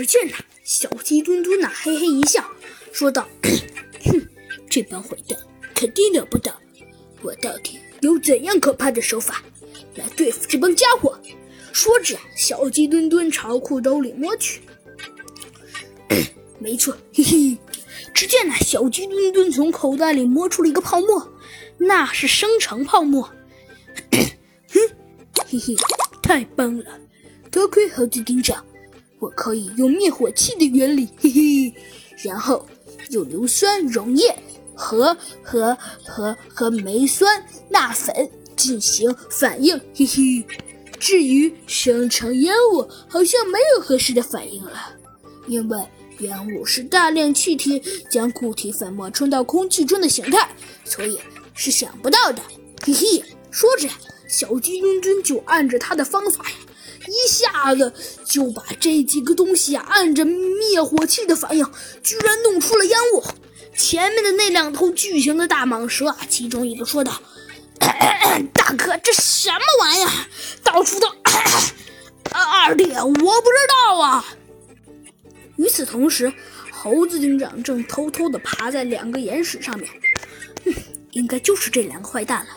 只见那小鸡墩墩呐，嘿嘿一笑，说道：“哼，这帮坏蛋肯定了不得！我到底有怎样可怕的手法来对付这帮家伙？”说着，小鸡墩墩朝裤兜里摸去。没错，嘿嘿！只见那小鸡墩墩从口袋里摸出了一个泡沫，那是生成泡沫。哼，嘿嘿，太棒了！多亏猴子警长，我可以用灭火器的原理，嘿嘿，然后用硫酸溶液和和和和煤酸钠粉进行反应，嘿嘿。至于生成烟雾，好像没有合适的反应了，因为。烟雾是大量气体将固体粉末冲到空气中的形态，所以是想不到的。嘿嘿，说着，小鸡墩墩就按着他的方法呀，一下子就把这几个东西啊按着灭火器的反应，居然弄出了烟雾。前面的那两头巨型的大蟒蛇啊，其中一个说道：“ 大哥，这什么玩意儿？到处都…… 二弟，我不知道啊。”与此同时，猴子警长正偷偷地爬在两个岩石上面。嗯，应该就是这两个坏蛋了。